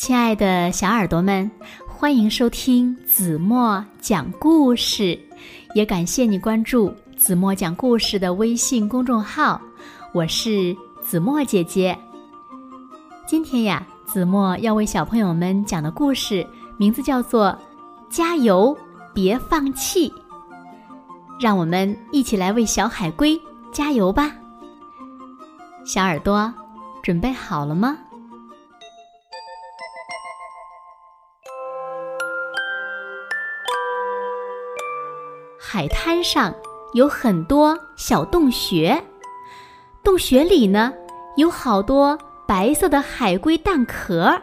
亲爱的小耳朵们，欢迎收听子墨讲故事，也感谢你关注子墨讲故事的微信公众号。我是子墨姐姐。今天呀，子墨要为小朋友们讲的故事名字叫做《加油，别放弃》。让我们一起来为小海龟加油吧！小耳朵，准备好了吗？海滩上有很多小洞穴，洞穴里呢有好多白色的海龟蛋壳，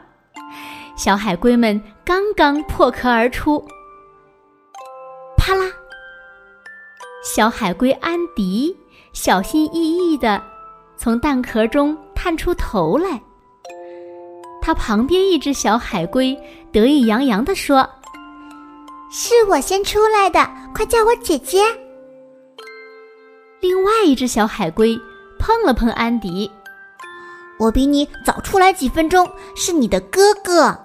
小海龟们刚刚破壳而出。啪啦！小海龟安迪小心翼翼地从蛋壳中探出头来，他旁边一只小海龟得意洋洋地说。是我先出来的，快叫我姐姐。另外一只小海龟碰了碰安迪，我比你早出来几分钟，是你的哥哥。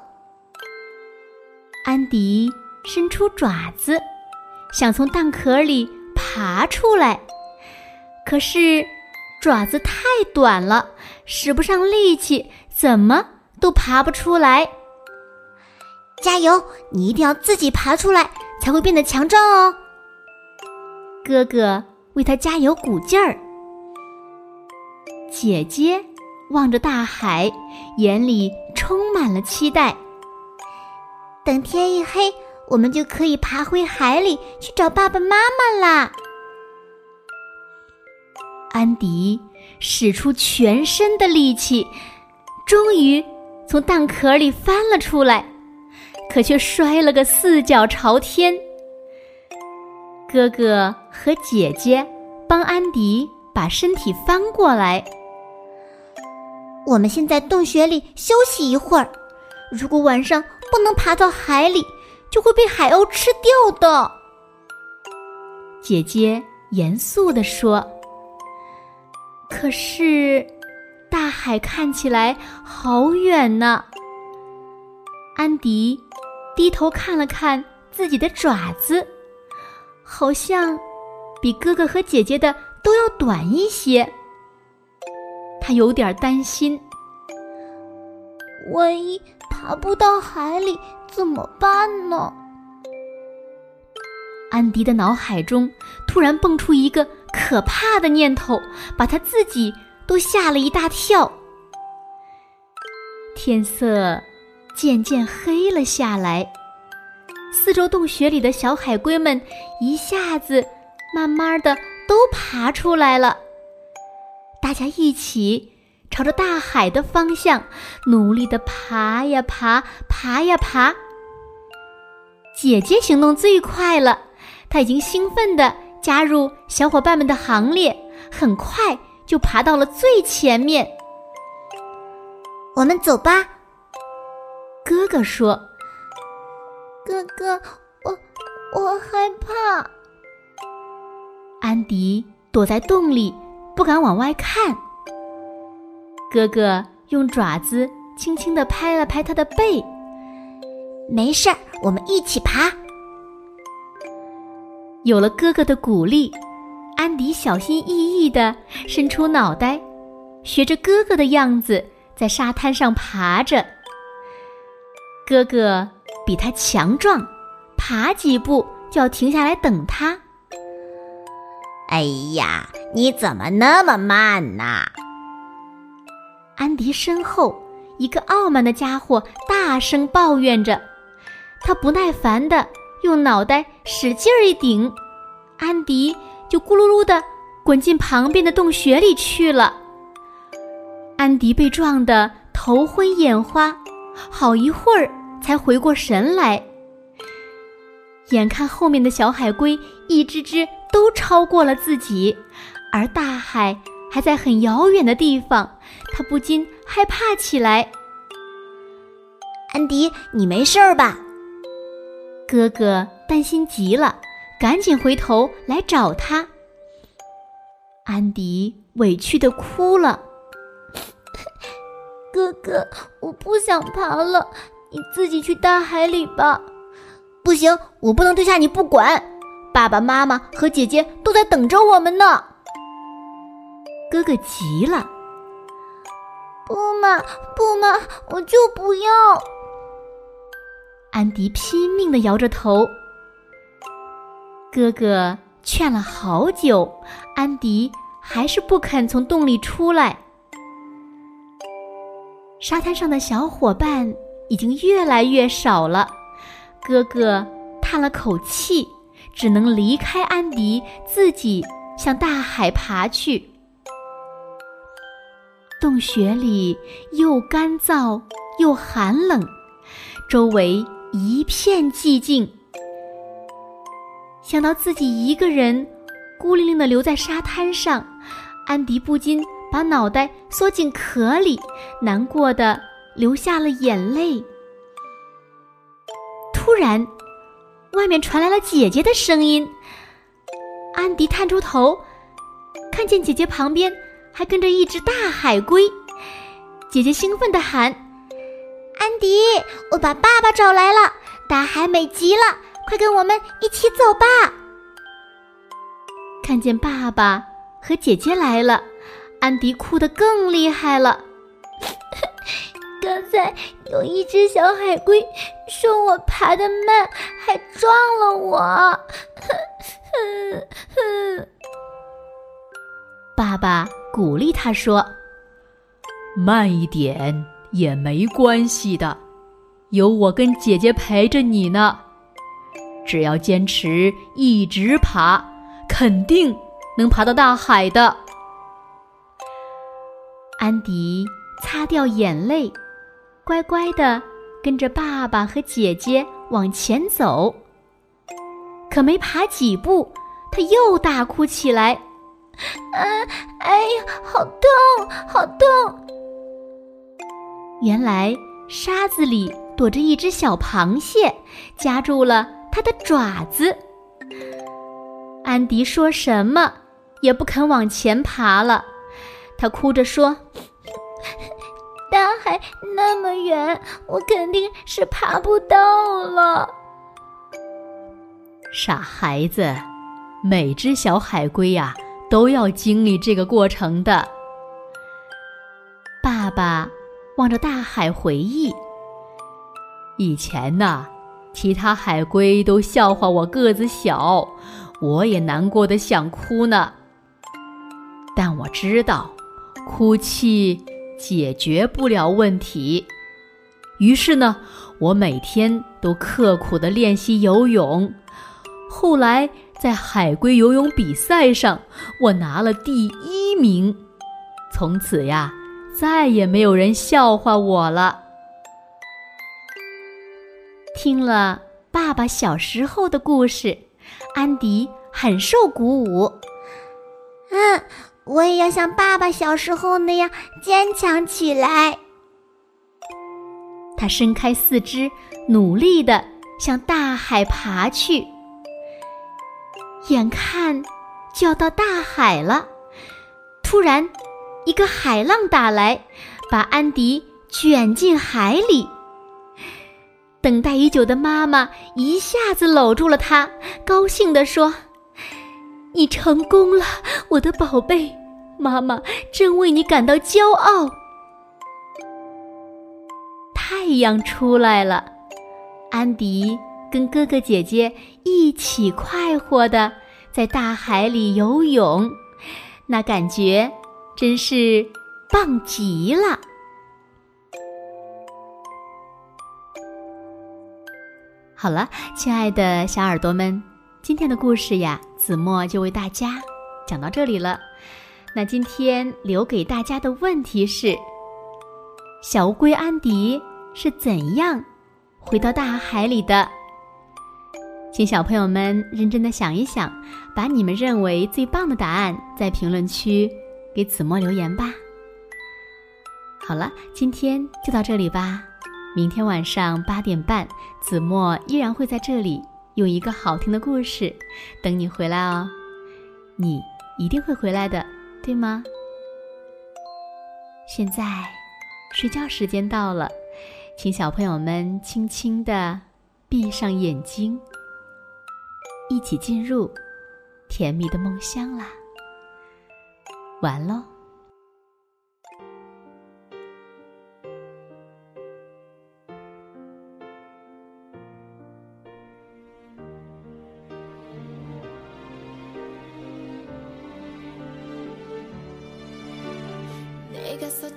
安迪伸出爪子，想从蛋壳里爬出来，可是爪子太短了，使不上力气，怎么都爬不出来。加油！你一定要自己爬出来，才会变得强壮哦。哥哥为他加油鼓劲儿。姐姐望着大海，眼里充满了期待。等天一黑，我们就可以爬回海里去找爸爸妈妈啦。安迪使出全身的力气，终于从蛋壳里翻了出来。可却摔了个四脚朝天。哥哥和姐姐帮安迪把身体翻过来。我们先在洞穴里休息一会儿。如果晚上不能爬到海里，就会被海鸥吃掉的。姐姐严肃地说：“可是，大海看起来好远呢。”安迪。低头看了看自己的爪子，好像比哥哥和姐姐的都要短一些。他有点担心，万一爬不到海里怎么办呢？安迪的脑海中突然蹦出一个可怕的念头，把他自己都吓了一大跳。天色。渐渐黑了下来，四周洞穴里的小海龟们一下子、慢慢的都爬出来了。大家一起朝着大海的方向努力的爬呀爬，爬呀爬。姐姐行动最快了，她已经兴奋的加入小伙伴们的行列，很快就爬到了最前面。我们走吧。哥哥说：“哥哥，我我害怕。”安迪躲在洞里，不敢往外看。哥哥用爪子轻轻的拍了拍他的背，“没事儿，我们一起爬。”有了哥哥的鼓励，安迪小心翼翼的伸出脑袋，学着哥哥的样子在沙滩上爬着。哥哥比他强壮，爬几步就要停下来等他。哎呀，你怎么那么慢呢？安迪身后一个傲慢的家伙大声抱怨着，他不耐烦的用脑袋使劲儿一顶，安迪就咕噜噜的滚进旁边的洞穴里去了。安迪被撞得头昏眼花。好一会儿才回过神来，眼看后面的小海龟一只只都超过了自己，而大海还在很遥远的地方，他不禁害怕起来。安迪，你没事儿吧？哥哥担心极了，赶紧回头来找他。安迪委屈的哭了。哥哥，我不想爬了，你自己去大海里吧。不行，我不能丢下你不管。爸爸妈妈和姐姐都在等着我们呢。哥哥急了：“不嘛，不嘛，我就不要！”安迪拼命的摇着头。哥哥劝了好久，安迪还是不肯从洞里出来。沙滩上的小伙伴已经越来越少了，哥哥叹了口气，只能离开安迪，自己向大海爬去。洞穴里又干燥又寒冷，周围一片寂静。想到自己一个人孤零零的留在沙滩上，安迪不禁。把脑袋缩进壳里，难过的流下了眼泪。突然，外面传来了姐姐的声音。安迪探出头，看见姐姐旁边还跟着一只大海龟。姐姐兴奋地喊：“安迪，我把爸爸找来了！大海美极了，快跟我们一起走吧！”看见爸爸和姐姐来了。安迪哭得更厉害了。刚才有一只小海龟说我爬得慢，还撞了我。爸爸鼓励他说：“慢一点也没关系的，有我跟姐姐陪着你呢。只要坚持一直爬，肯定能爬到大海的。”安迪擦掉眼泪，乖乖的跟着爸爸和姐姐往前走。可没爬几步，他又大哭起来：“啊，哎呀，好痛，好痛！”原来沙子里躲着一只小螃蟹，夹住了他的爪子。安迪说什么也不肯往前爬了。他哭着说：“大海那么远，我肯定是爬不到了。”傻孩子，每只小海龟呀都要经历这个过程的。爸爸望着大海回忆：“以前呢，其他海龟都笑话我个子小，我也难过的想哭呢。但我知道。”哭泣解决不了问题，于是呢，我每天都刻苦的练习游泳。后来在海龟游泳比赛上，我拿了第一名。从此呀，再也没有人笑话我了。听了爸爸小时候的故事，安迪很受鼓舞。嗯。我也要像爸爸小时候那样坚强起来。他伸开四肢，努力的向大海爬去。眼看就要到大海了，突然一个海浪打来，把安迪卷进海里。等待已久的妈妈一下子搂住了他，高兴地说。你成功了，我的宝贝，妈妈真为你感到骄傲。太阳出来了，安迪跟哥哥姐姐一起快活的在大海里游泳，那感觉真是棒极了。好了，亲爱的小耳朵们。今天的故事呀，子墨就为大家讲到这里了。那今天留给大家的问题是：小乌龟安迪是怎样回到大海里的？请小朋友们认真的想一想，把你们认为最棒的答案在评论区给子墨留言吧。好了，今天就到这里吧。明天晚上八点半，子墨依然会在这里。用一个好听的故事等你回来哦，你一定会回来的，对吗？现在睡觉时间到了，请小朋友们轻轻的闭上眼睛，一起进入甜蜜的梦乡啦。完喽。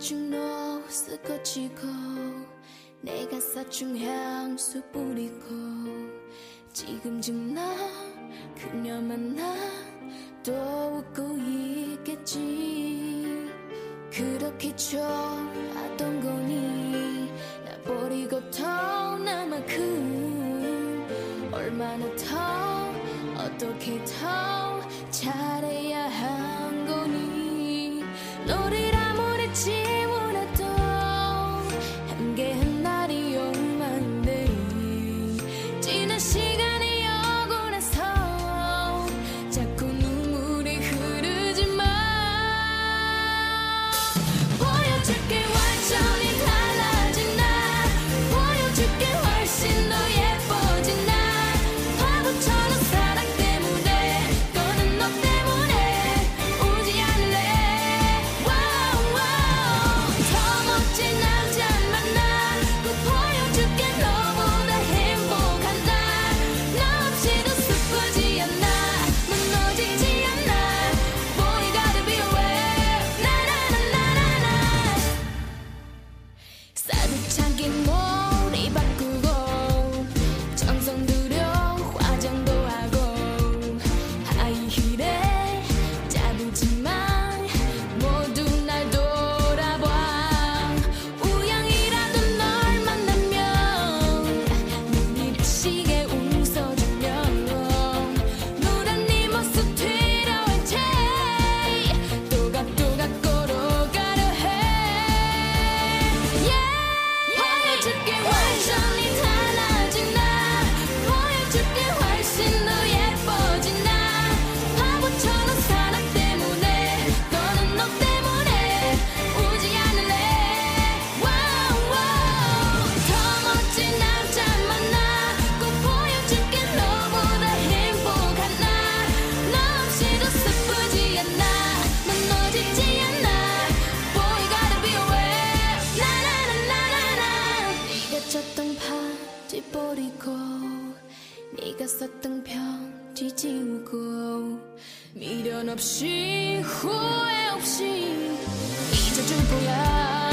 사준 옷을 거치고 내가 사준 향수 뿌리고 지금 쯤 나 그녀 만나 또 웃고 있겠지. 그렇게 좋아하던 거니 나 버리고 더 나만큼 얼마나 더 어떻게 더 잘해야 한 바지 버리고 네가 썼던 편지 지우고 미련 없이 후회 없이 잊어줄 거야